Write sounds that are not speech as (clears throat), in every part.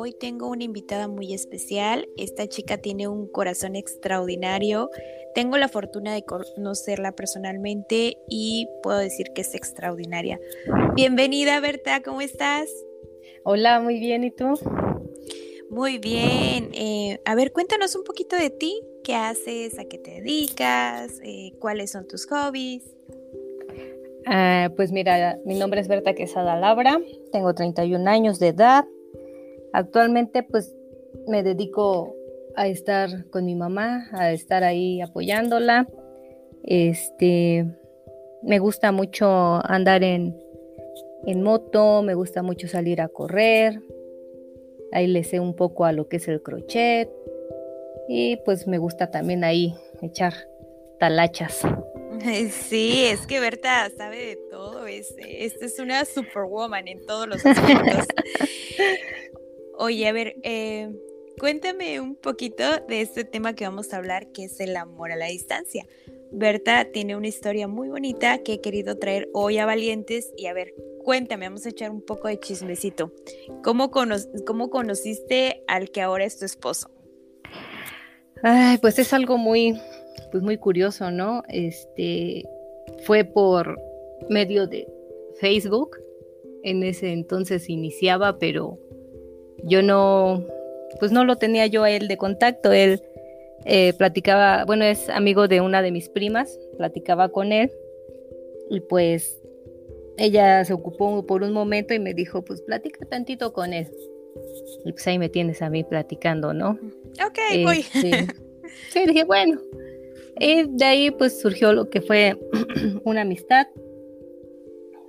Hoy tengo una invitada muy especial. Esta chica tiene un corazón extraordinario. Tengo la fortuna de conocerla personalmente y puedo decir que es extraordinaria. Bienvenida, Berta, ¿cómo estás? Hola, muy bien, ¿y tú? Muy bien. Eh, a ver, cuéntanos un poquito de ti. ¿Qué haces? ¿A qué te dedicas? Eh, ¿Cuáles son tus hobbies? Ah, pues mira, mi nombre es Berta Quesada Labra, tengo 31 años de edad, Actualmente pues me dedico a estar con mi mamá, a estar ahí apoyándola. Este, me gusta mucho andar en, en moto, me gusta mucho salir a correr. Ahí le sé un poco a lo que es el crochet. Y pues me gusta también ahí echar talachas. (laughs) Sí, es que Berta sabe de todo. Es, esta es una superwoman en todos los aspectos. (laughs) Oye, a ver, eh, cuéntame un poquito de este tema que vamos a hablar, que es el amor a la distancia. Berta tiene una historia muy bonita que he querido traer hoy a Valientes y a ver, cuéntame, vamos a echar un poco de chismecito. ¿Cómo, cómo conociste al que ahora es tu esposo? Ay, pues es algo muy, pues muy curioso, ¿no? Este fue por medio de Facebook. En ese entonces iniciaba, pero yo no, pues no lo tenía yo a él de contacto, él eh, platicaba, bueno, es amigo de una de mis primas, platicaba con él y pues ella se ocupó por un momento y me dijo, pues platica tantito con él. Y pues ahí me tienes a mí platicando, ¿no? Ok, voy. Este, (laughs) sí, dije, bueno. Y de ahí pues surgió lo que fue (clears throat) una amistad.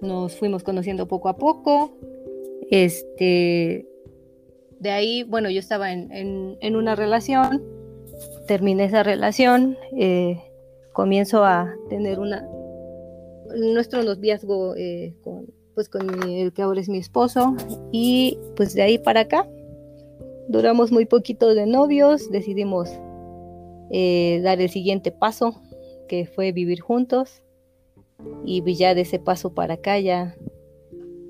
Nos fuimos conociendo poco a poco. Este, de ahí, bueno, yo estaba en, una relación, terminé esa relación, eh, comienzo a tener una, nuestro noviazgo eh, con, pues con el que ahora es mi esposo y pues de ahí para acá duramos muy poquito de novios, decidimos eh, dar el siguiente paso que fue vivir juntos y ya de ese paso para acá ya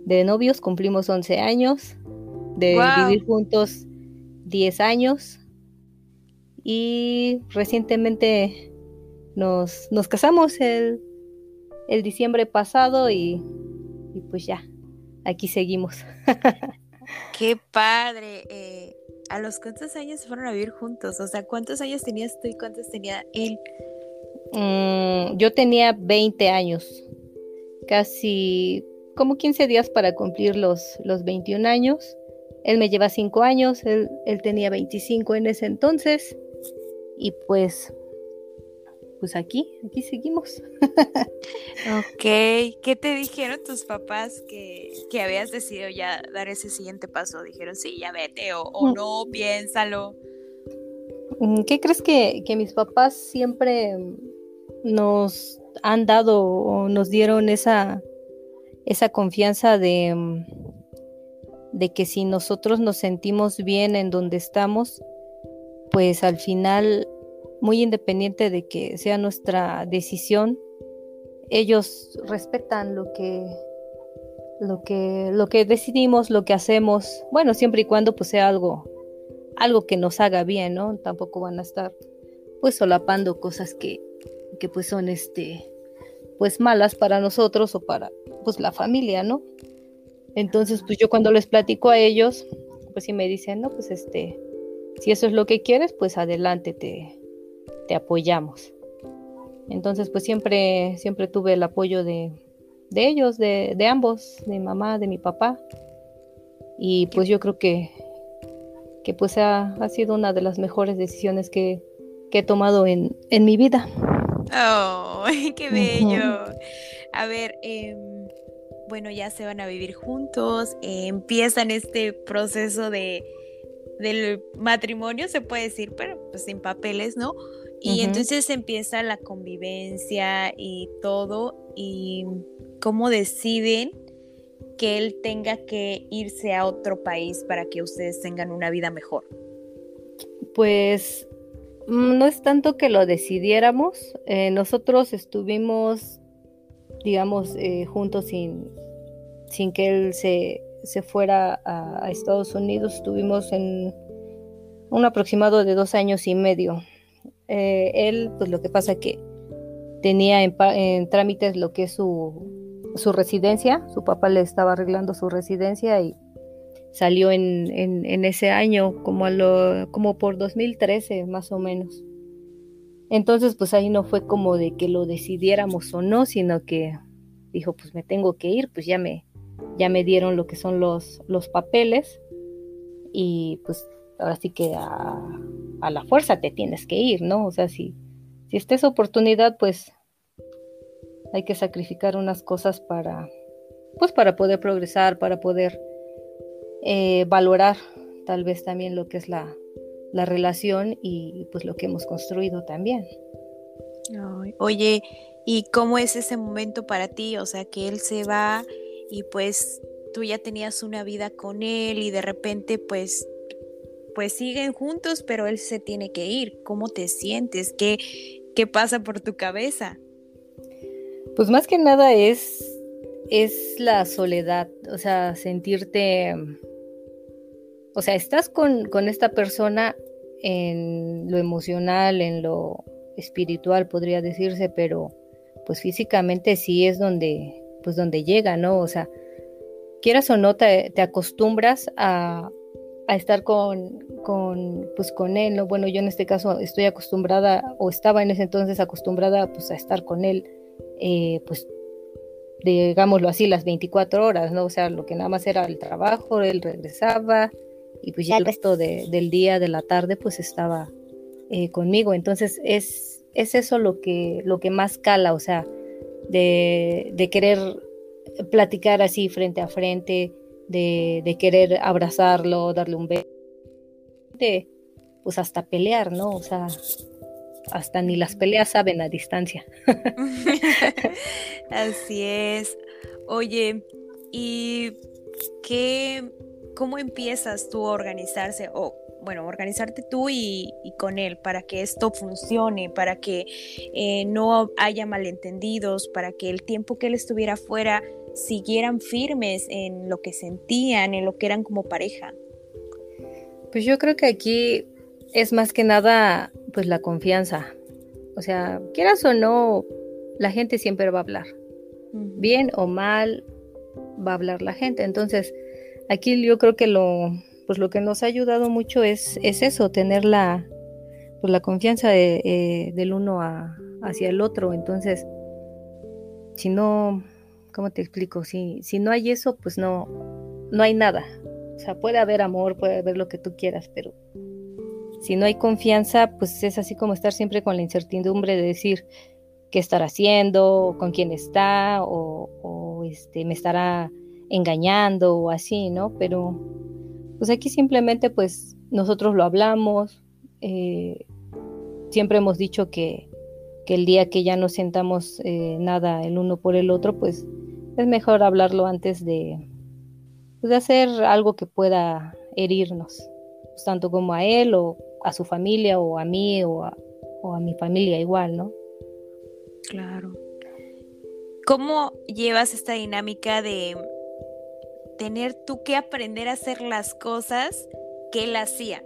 de novios cumplimos 11 años de vivir juntos 10 años y recientemente nos, nos casamos el, el, diciembre pasado y, y, pues ya, aquí seguimos. (laughs) Qué padre. Eh, ¿A los cuántos años fueron a vivir juntos? O sea, ¿cuántos años tenías tú y cuántos tenía él? Mm, yo tenía 20 años, casi como 15 días para cumplir los, los 21 años. Él me lleva cinco años, él, tenía 25 en ese entonces y pues, pues aquí, aquí seguimos. ok, ¿qué te dijeron tus papás que, que, habías decidido ya dar ese siguiente paso? Dijeron, sí, ya vete o, o mm. no, piénsalo. Mm, ¿Qué crees que, que mis papás siempre nos han dado o nos dieron esa, esa confianza de de que si nosotros nos sentimos bien en donde estamos, pues al final, muy independiente de que sea nuestra decisión, ellos respetan lo que lo que lo que decidimos, lo que hacemos, bueno, siempre y cuando pues sea algo algo que nos haga bien, ¿no? Tampoco van a estar pues solapando cosas que que pues son este pues malas para nosotros o para pues la familia, ¿no? Entonces, pues yo cuando les platico a ellos, pues sí me dicen, no, pues este, si eso es lo que quieres, pues adelante, te, te apoyamos. Entonces, pues siempre, siempre tuve el apoyo de, de ellos, de, de, ambos, de mi mamá, de mi papá. Y pues yo creo que, que pues ha, ha sido una de las mejores decisiones que, que he tomado en, en, mi vida. ¡Oh, (laughs) qué bello! A ver, eh, bueno, ya se van a vivir juntos, eh, empiezan este proceso de, del matrimonio, se puede decir, pero pues sin papeles, ¿no? Y entonces empieza la convivencia y todo, y cómo deciden que él tenga que irse a otro país para que ustedes tengan una vida mejor. Pues mm, no es tanto que lo decidiéramos, eh, nosotros estuvimos, digamos, eh, juntos sin, sin que él se, se fuera a, Estados Unidos, estuvimos en un aproximado de dos años y medio. Eh, él, pues lo que pasa que tenía en, trámites lo que es su, su, residencia, su papá le estaba arreglando su residencia y salió en, en, ese año, como, a lo, como por 2013 más o menos. Entonces, pues ahí no fue como de que lo decidiéramos o no, sino que dijo, pues me tengo que ir, pues ya me, ya me dieron lo que son los, los papeles y pues ahora sí que a, la fuerza te tienes que ir, ¿no? O sea, si, si esta es oportunidad, pues hay que sacrificar unas cosas para, pues para poder progresar, para poder eh, valorar tal vez también lo que es la, la relación y pues lo que hemos construido también. Oye, ¿y cómo es ese momento para ti? O sea, que él se va y pues tú ya tenías una vida con él y de repente pues pues siguen juntos, pero él se tiene que ir. ¿Cómo te sientes? ¿Qué, qué pasa por tu cabeza? Pues más que nada es es la soledad, o sea, sentirte o sea, estás con, con esta persona en lo emocional, en lo espiritual, podría decirse, pero pues físicamente sí es donde pues donde llega, ¿no? O sea, quieras o no, te, acostumbras a, estar con, con, pues con él, ¿no? Bueno, yo en este caso estoy acostumbrada, o estaba en ese entonces acostumbrada, pues a estar con él, eh, pues digámoslo así, las 24 horas, ¿no? O sea, lo que nada más era el trabajo, él regresaba y pues ya el resto del día, de la tarde, pues estaba eh, conmigo. Entonces es, es eso lo que, lo que más cala, o sea, de, querer platicar así frente a frente, de, querer abrazarlo, darle un beso, de, pues hasta pelear, ¿no? O sea, hasta ni las peleas saben a distancia. (laughs) así es. Oye, ¿y qué, cómo empiezas tú a organizarse? O bueno, organizarte tú y, con él para que esto funcione, para que eh, no haya malentendidos, para que el tiempo que él estuviera fuera siguieran firmes en lo que sentían, en lo que eran como pareja. Pues yo creo que aquí es más que nada pues la confianza. O sea, quieras o no, la gente siempre va a hablar. Bien o mal va a hablar la gente. Entonces, aquí yo creo que lo, pues lo que nos ha ayudado mucho es, es eso, tener la, pues la confianza eh, del uno hacia el otro. Entonces, si no, ¿cómo te explico? Si, si no hay eso, pues no, no hay nada. O sea, puede haber amor, puede haber lo que tú quieras, pero si no hay confianza, pues es así como estar siempre con la incertidumbre de decir qué estar haciendo, con quién está, o, o este, me estará engañando o así, ¿no? Pero pues aquí simplemente pues nosotros lo hablamos, eh, siempre hemos dicho que, el día que ya no sentamos eh, nada el uno por el otro, pues es mejor hablarlo antes de, pues, de hacer algo que pueda herirnos, pues, tanto como a él o a su familia o a mí o a, o a mi familia igual, ¿no? Claro. ¿Cómo llevas esta dinámica de tener tú que aprender a hacer las cosas que él hacía.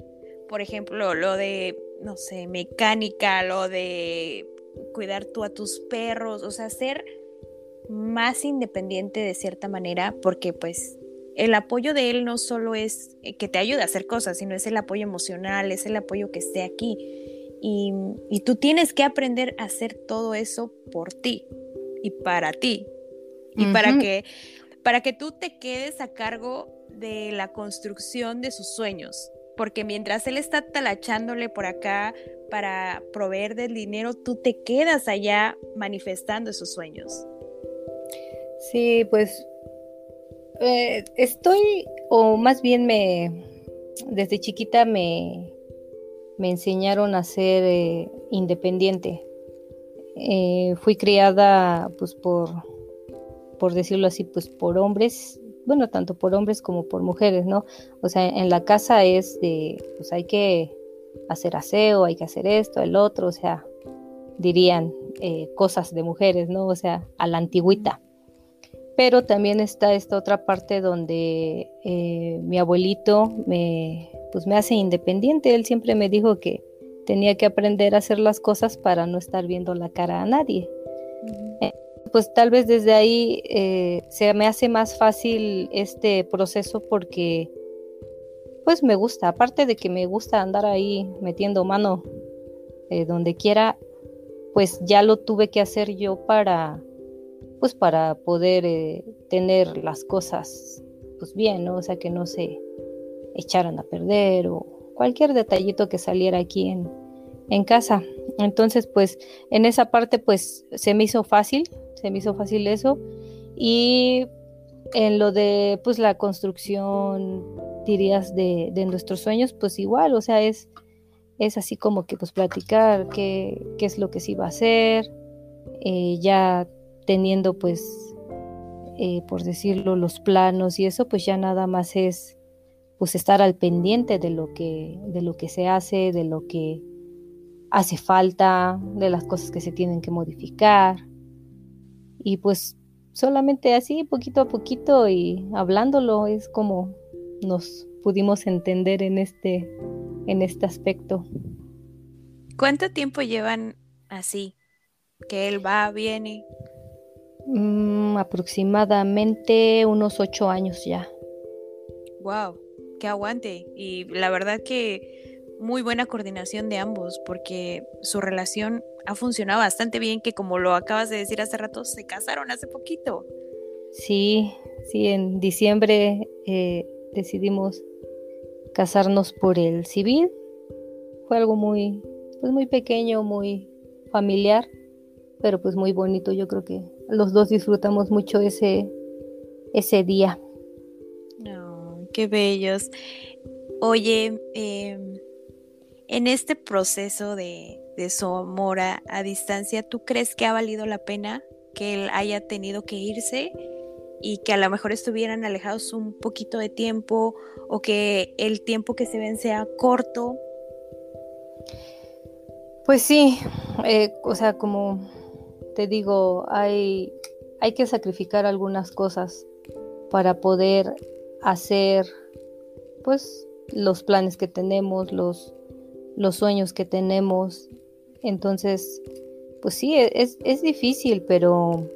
Por ejemplo, lo de, no sé, mecánica, lo de cuidar tú a tus perros, o sea, ser más independiente de cierta manera, porque pues el apoyo de él no solo es eh, que te ayude a hacer cosas, sino es el apoyo emocional, es el apoyo que esté aquí. Y, y tú tienes que aprender a hacer todo eso por ti y para ti. Y para que para que tú te quedes a cargo de la construcción de sus sueños. Porque mientras él está talachándole por acá para proveer del dinero, tú te quedas allá manifestando esos sueños. Sí, pues eh, estoy, o más bien me, desde chiquita me, me enseñaron a ser eh, independiente. Eh, fui criada pues por, por decirlo así, pues por hombres, bueno, tanto por hombres como por mujeres, ¿no? O sea, en la casa es de, pues hay que hacer aseo, hay que hacer esto, el otro, o sea, dirían eh, cosas de mujeres, ¿no? O sea, a la antigüita. Pero también está esta otra parte donde eh, mi abuelito me, pues me hace independiente. Él siempre me dijo que tenía que aprender a hacer las cosas para no estar viendo la cara a nadie. Pues tal vez desde ahí se me hace más fácil este proceso porque pues me gusta, aparte de que me gusta andar ahí metiendo mano donde quiera, pues ya lo tuve que hacer yo para, pues para poder eh, tener las cosas pues bien, ¿no? O sea, que no se echaran a perder o cualquier detallito que saliera aquí en casa. Entonces, pues en esa parte, pues se me hizo fácil, se me hizo fácil eso. Y en lo de, pues la construcción, dirías, de, de nuestros sueños, pues igual, o sea, es es así como que pues platicar qué, qué es lo que se iba a hacer, eh, ya teniendo pues, eh, por decirlo, los planos y eso, pues ya nada más es pues estar al pendiente de lo que, de lo que se hace, de lo que hace falta, de las cosas que se tienen que modificar. Y pues solamente así, poquito a poquito y hablándolo, es como nos pudimos entender en este en este aspecto. ¿Cuánto tiempo llevan así? Que él va, viene. Mm, aproximadamente unos ocho años ya. Wow, qué aguante. Y la verdad que muy buena coordinación de ambos, porque su relación ha funcionado bastante bien, que como lo acabas de decir hace rato, se casaron hace poquito. Sí, sí, en diciembre eh, decidimos casarnos por el civil. Fue algo muy, pues muy pequeño, muy familiar, pero pues muy bonito. Yo creo que los dos disfrutamos mucho ese, ese día. qué bellos. Oye, em, en este proceso de, de su amor a, distancia, ¿tú crees que ha valido la pena que él haya tenido que irse y que a lo mejor estuvieran alejados un poquito de tiempo o que el tiempo que se ven sea corto. Pues sí, eh, o sea, como te digo, hay, hay que sacrificar algunas cosas para poder hacer pues los planes que tenemos, los, los sueños que tenemos. Entonces, pues sí, es, es difícil, pero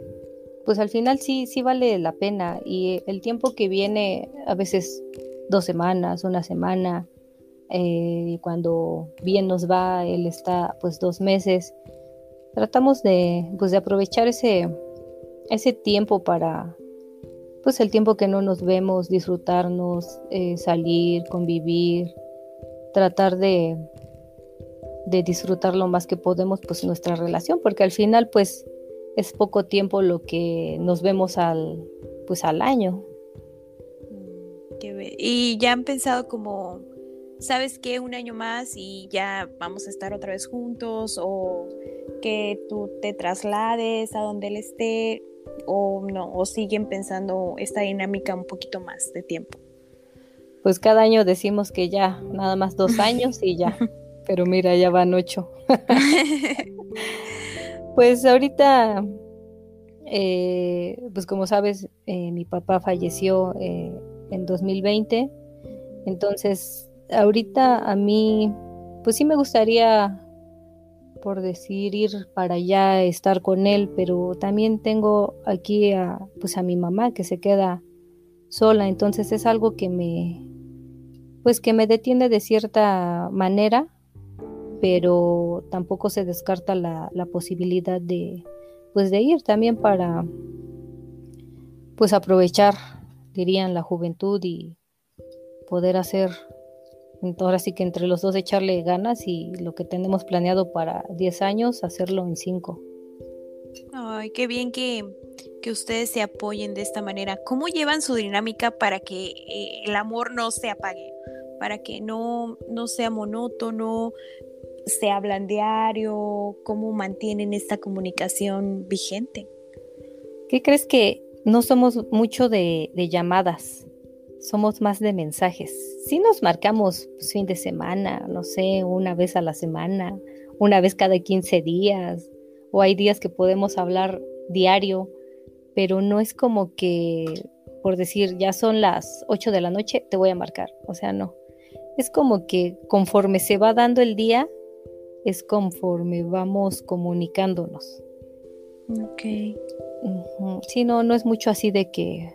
pues al final sí, sí vale la pena. Y el tiempo que viene, a veces dos semanas, una semana, eh, y cuando bien nos va, él está pues dos meses. Tratamos de, pues, de aprovechar ese, ese tiempo para, pues el tiempo que no nos vemos, disfrutarnos, eh, salir, convivir, tratar de, de disfrutar lo más que podemos pues nuestra relación, porque al final pues es poco tiempo lo que nos vemos al, pues al año. Mm, y ya han pensado como, ¿sabes qué? Un año más y ya vamos a estar otra vez juntos o que tú te traslades a donde él esté o no, o siguen pensando esta dinámica un poquito más de tiempo. Pues cada año decimos que ya, nada más dos años y ya, (laughs) pero mira, ya van ocho. (laughs) (laughs) Pues ahorita, eh, pues como sabes, eh, mi papá falleció eh, en 2020. Entonces, ahorita a mí, pues sí me gustaría, por decir, ir para allá, estar con él, pero también tengo aquí a, pues a mi mamá que se queda sola. Entonces es algo que me, pues que me detiene de cierta manera pero tampoco se descarta la, posibilidad de, pues de ir también para, pues aprovechar, dirían, la juventud y poder hacer, ahora sí que entre los dos echarle ganas y lo que tenemos planeado para 10 años, hacerlo en 5. Ay, qué bien que, que, ustedes se apoyen de esta manera. ¿Cómo llevan su dinámica para que eh, el amor no se apague? para que no, no sea monótono, se hablan diario, cómo mantienen esta comunicación vigente. ¿Qué crees que no somos mucho de, llamadas? Somos más de mensajes. Si nos marcamos fin de semana, no sé, una vez a la semana, una vez cada 15 días, o hay días que podemos hablar diario, pero no es como que, por decir, ya son las 8 de la noche, te voy a marcar. O sea, no. Es como que conforme se va dando el día, es conforme vamos comunicándonos. Ok. Sí, no, no es mucho así de que,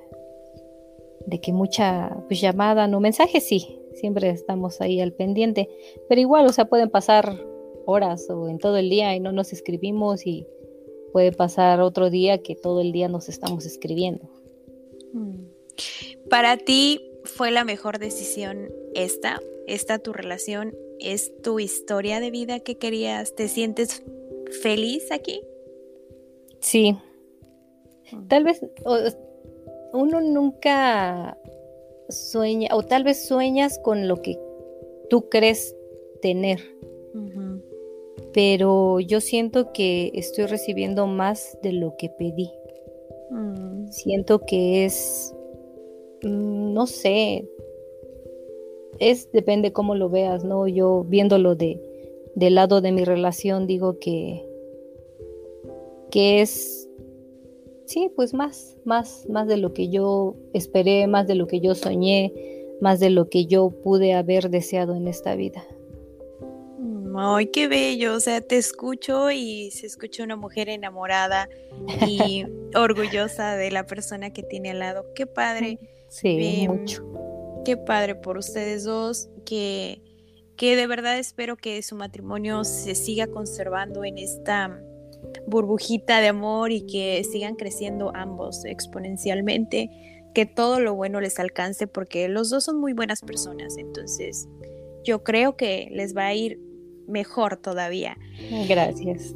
de que mucha pues, llamada, no mensaje, sí, siempre estamos ahí al pendiente, pero igual, o sea, pueden pasar horas o en todo el día y no nos escribimos y puede pasar otro día que todo el día nos estamos escribiendo. Mm. Para ti fue la mejor decisión esta, esta tu relación es tu historia de vida que querías? ¿Te sientes feliz aquí? Sí. Mm. Tal vez uno nunca sueña, o tal vez sueñas con lo que tú crees tener. Pero yo siento que estoy recibiendo más de lo que pedí. Mm. Siento que es, mm, no sé, es depende cómo lo veas, ¿no? Yo viéndolo de del lado de mi relación digo que que es sí, pues más, más, más de lo que yo esperé, más de lo que yo soñé, más de lo que yo pude haber deseado en esta vida. Ay, qué bello, o sea, te escucho y se escucha una mujer enamorada y (laughs) orgullosa de la persona que tiene al lado. Qué padre. Sí, mucho qué padre por ustedes dos, que, que de verdad espero que su matrimonio se siga conservando en esta burbujita de amor y que sigan creciendo ambos exponencialmente, que todo lo bueno les alcance porque los dos son muy buenas personas, entonces yo creo que les va a ir mejor todavía. Gracias.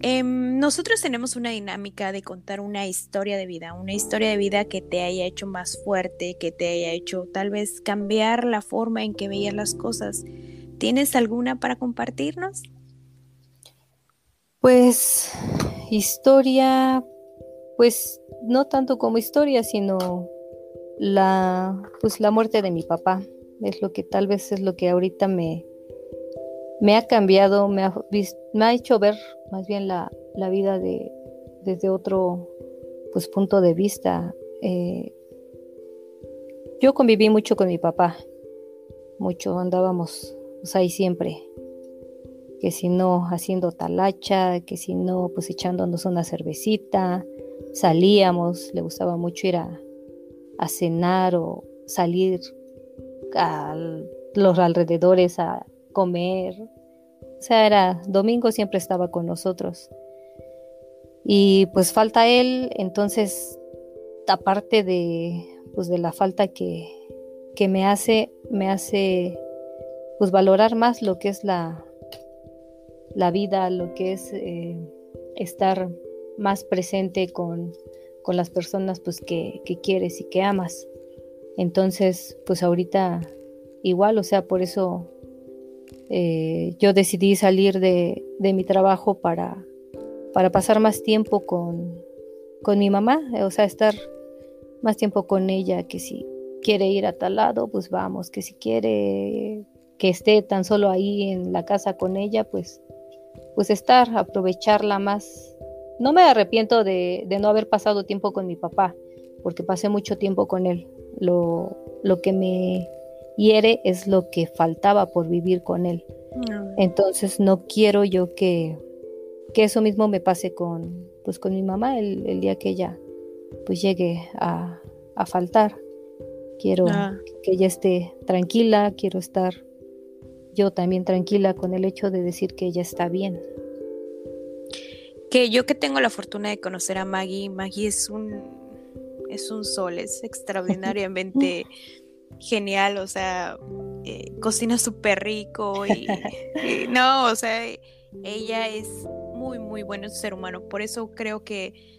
Em, nosotros tenemos una dinámica de contar una historia de vida, una historia de vida que te haya hecho más fuerte, que te haya hecho tal vez cambiar la forma en que veías las cosas. ¿Tienes alguna para compartirnos? Pues historia, pues no tanto como historia, sino la, pues la muerte de mi papá. Es lo que tal vez es lo que ahorita me, me ha cambiado, me ha, me ha hecho ver más bien la, vida de, desde otro pues, punto de vista. Eh, yo conviví mucho con mi papá, mucho, andábamos pues, ahí siempre, que si no haciendo talacha, que si no pues echándonos una cervecita, salíamos, le gustaba mucho ir a cenar o salir a los alrededores a comer. O sea, era domingo siempre estaba con nosotros. Y pues falta él, entonces aparte de pues de la falta que, que me hace, me hace pues valorar más lo que es la, la vida, lo que es eh, estar más presente con, con las personas pues que, que, quieres y que amas. Entonces, pues ahorita igual, o sea, por eso eh, yo decidí salir de, mi trabajo para, para pasar más tiempo con, con mi mamá, o sea, estar más tiempo con ella, que si quiere ir a tal lado, pues vamos, que si quiere que esté tan solo ahí en la casa con ella, pues, pues estar, aprovecharla más. No me arrepiento de, de no haber pasado tiempo con mi papá, porque pasé mucho tiempo con él. Lo, lo que me hiere es lo que faltaba por vivir con él. Entonces no quiero yo que, que, eso mismo me pase con, pues, con mi mamá el, día que ella pues llegue a, a faltar. Quiero ah. que ella esté tranquila, quiero estar yo también tranquila con el hecho de decir que ella está bien. Que yo que tengo la fortuna de conocer a Maggie, Maggie es un es un sol, es (laughs) extraordinariamente genial, o sea, eh, cocina súper rico (laughs) y, no, o sea, ella es muy, muy bueno ser humano. Por eso creo que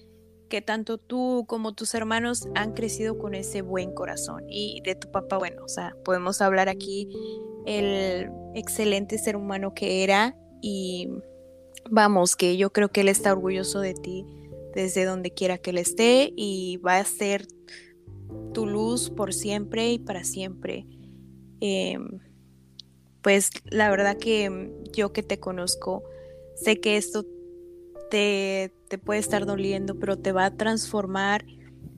que tanto tú como tus hermanos han crecido con ese buen corazón. Y de tu papá, bueno, o sea, podemos hablar aquí el excelente ser humano que era y vamos, que yo creo que él está orgulloso de ti desde donde quiera que él esté y va a ser tu luz por siempre y para siempre. Em, pues la verdad que yo que te conozco, sé que esto te, te puede estar doliendo, pero te va a transformar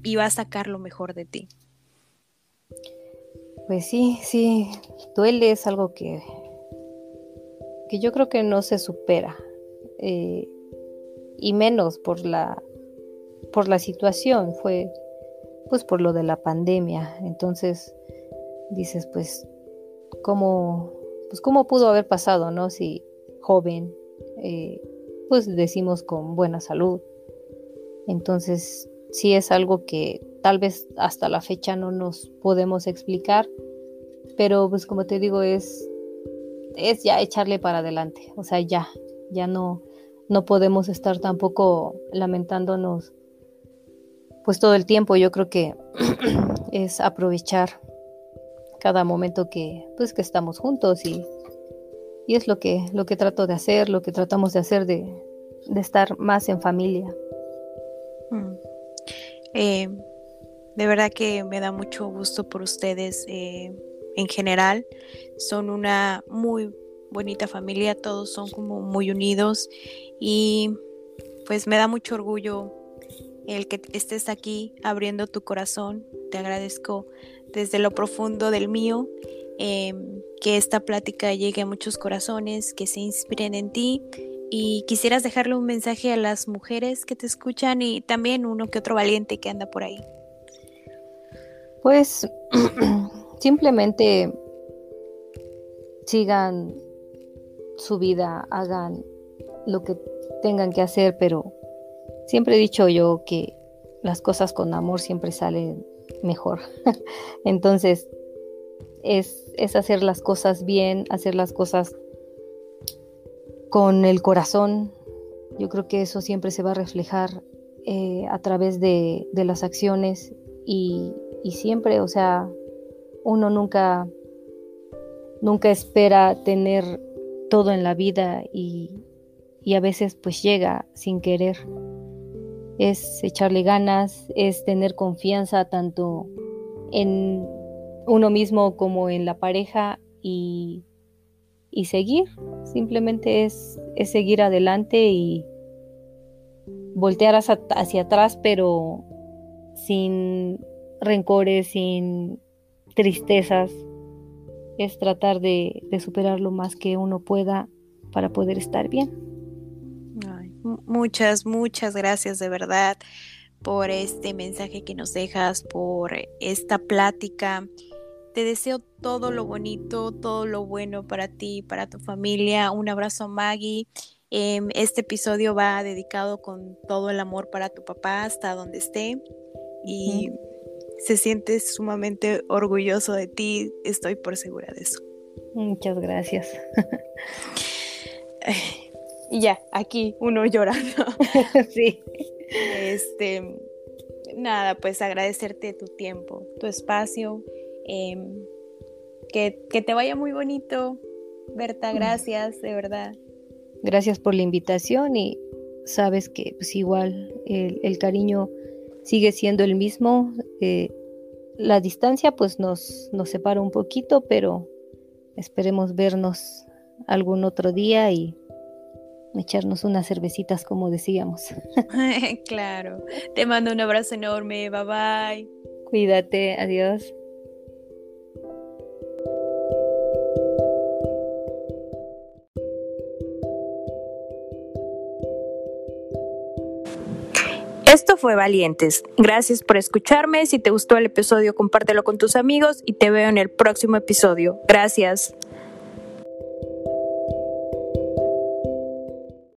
y va a sacar lo mejor de ti. Pues sí, sí, duele, es algo que, que yo creo que no se supera. Eh, y menos por la, por la situación, fue pues por lo de la pandemia. Entonces dices, pues, ¿cómo, pues, cómo pudo haber pasado, no? Si joven, eh, pues decimos con buena salud. Entonces, sí es algo que tal vez hasta la fecha no nos podemos explicar, pero pues como te digo, es, es ya echarle para adelante, o sea, ya, ya no, no podemos estar tampoco lamentándonos pues todo el tiempo, yo creo que (clears throat) es aprovechar cada momento que pues que estamos juntos y y es lo que, lo que trato de hacer, lo que tratamos de hacer de, estar más en familia. Mm. Eh, de verdad que me da mucho gusto por ustedes eh, en general. Son una muy bonita familia, todos son como muy unidos y pues me da mucho orgullo el que estés aquí abriendo tu corazón. Te agradezco desde lo profundo del mío Em, que esta plática llegue a muchos corazones, que se inspiren en ti y quisieras dejarle un mensaje a las mujeres que te escuchan y también uno que otro valiente que anda por ahí. Pues (clears throat) simplemente sigan su vida, hagan lo que tengan que hacer, pero siempre he dicho yo que las cosas con amor siempre salen mejor. (laughs) Entonces, es, hacer las cosas bien, hacer las cosas con el corazón. Yo creo que eso siempre se va a reflejar eh, a través de, las acciones y, siempre, o sea, uno nunca, nunca espera tener todo en la vida y, y a veces pues llega sin querer. Es echarle ganas, es tener confianza tanto en uno mismo como en la pareja y, seguir. Simplemente es, seguir adelante y voltear hacia, atrás, pero sin rencores, sin tristezas. Es tratar de, superar lo más que uno pueda para poder estar bien. Muchas, muchas gracias de verdad por este mensaje que nos dejas, por esta plática. Te deseo todo lo bonito, todo lo bueno para ti, para tu familia. Un abrazo, Maggie. Em, este episodio va dedicado con todo el amor para tu papá hasta donde esté y se siente sumamente orgulloso de ti. Estoy por segura de eso. Muchas gracias. (laughs) y ya, aquí uno (laughs) llorando. (laughs) sí. Este, nada, pues agradecerte tu tiempo, tu espacio Em, que, te vaya muy bonito, Berta, gracias, de verdad. Gracias por la invitación y sabes que pues igual el, cariño sigue siendo el mismo. Eh, la distancia pues nos, nos separa un poquito, pero esperemos vernos algún otro día y echarnos unas cervecitas como decíamos. (laughs) claro. Te mando un abrazo enorme. Bye bye. Cuídate. Adiós. Esto fue Valientes. Gracias por escucharme. Si te gustó el episodio, compártelo con tus amigos y te veo en el próximo episodio. Gracias.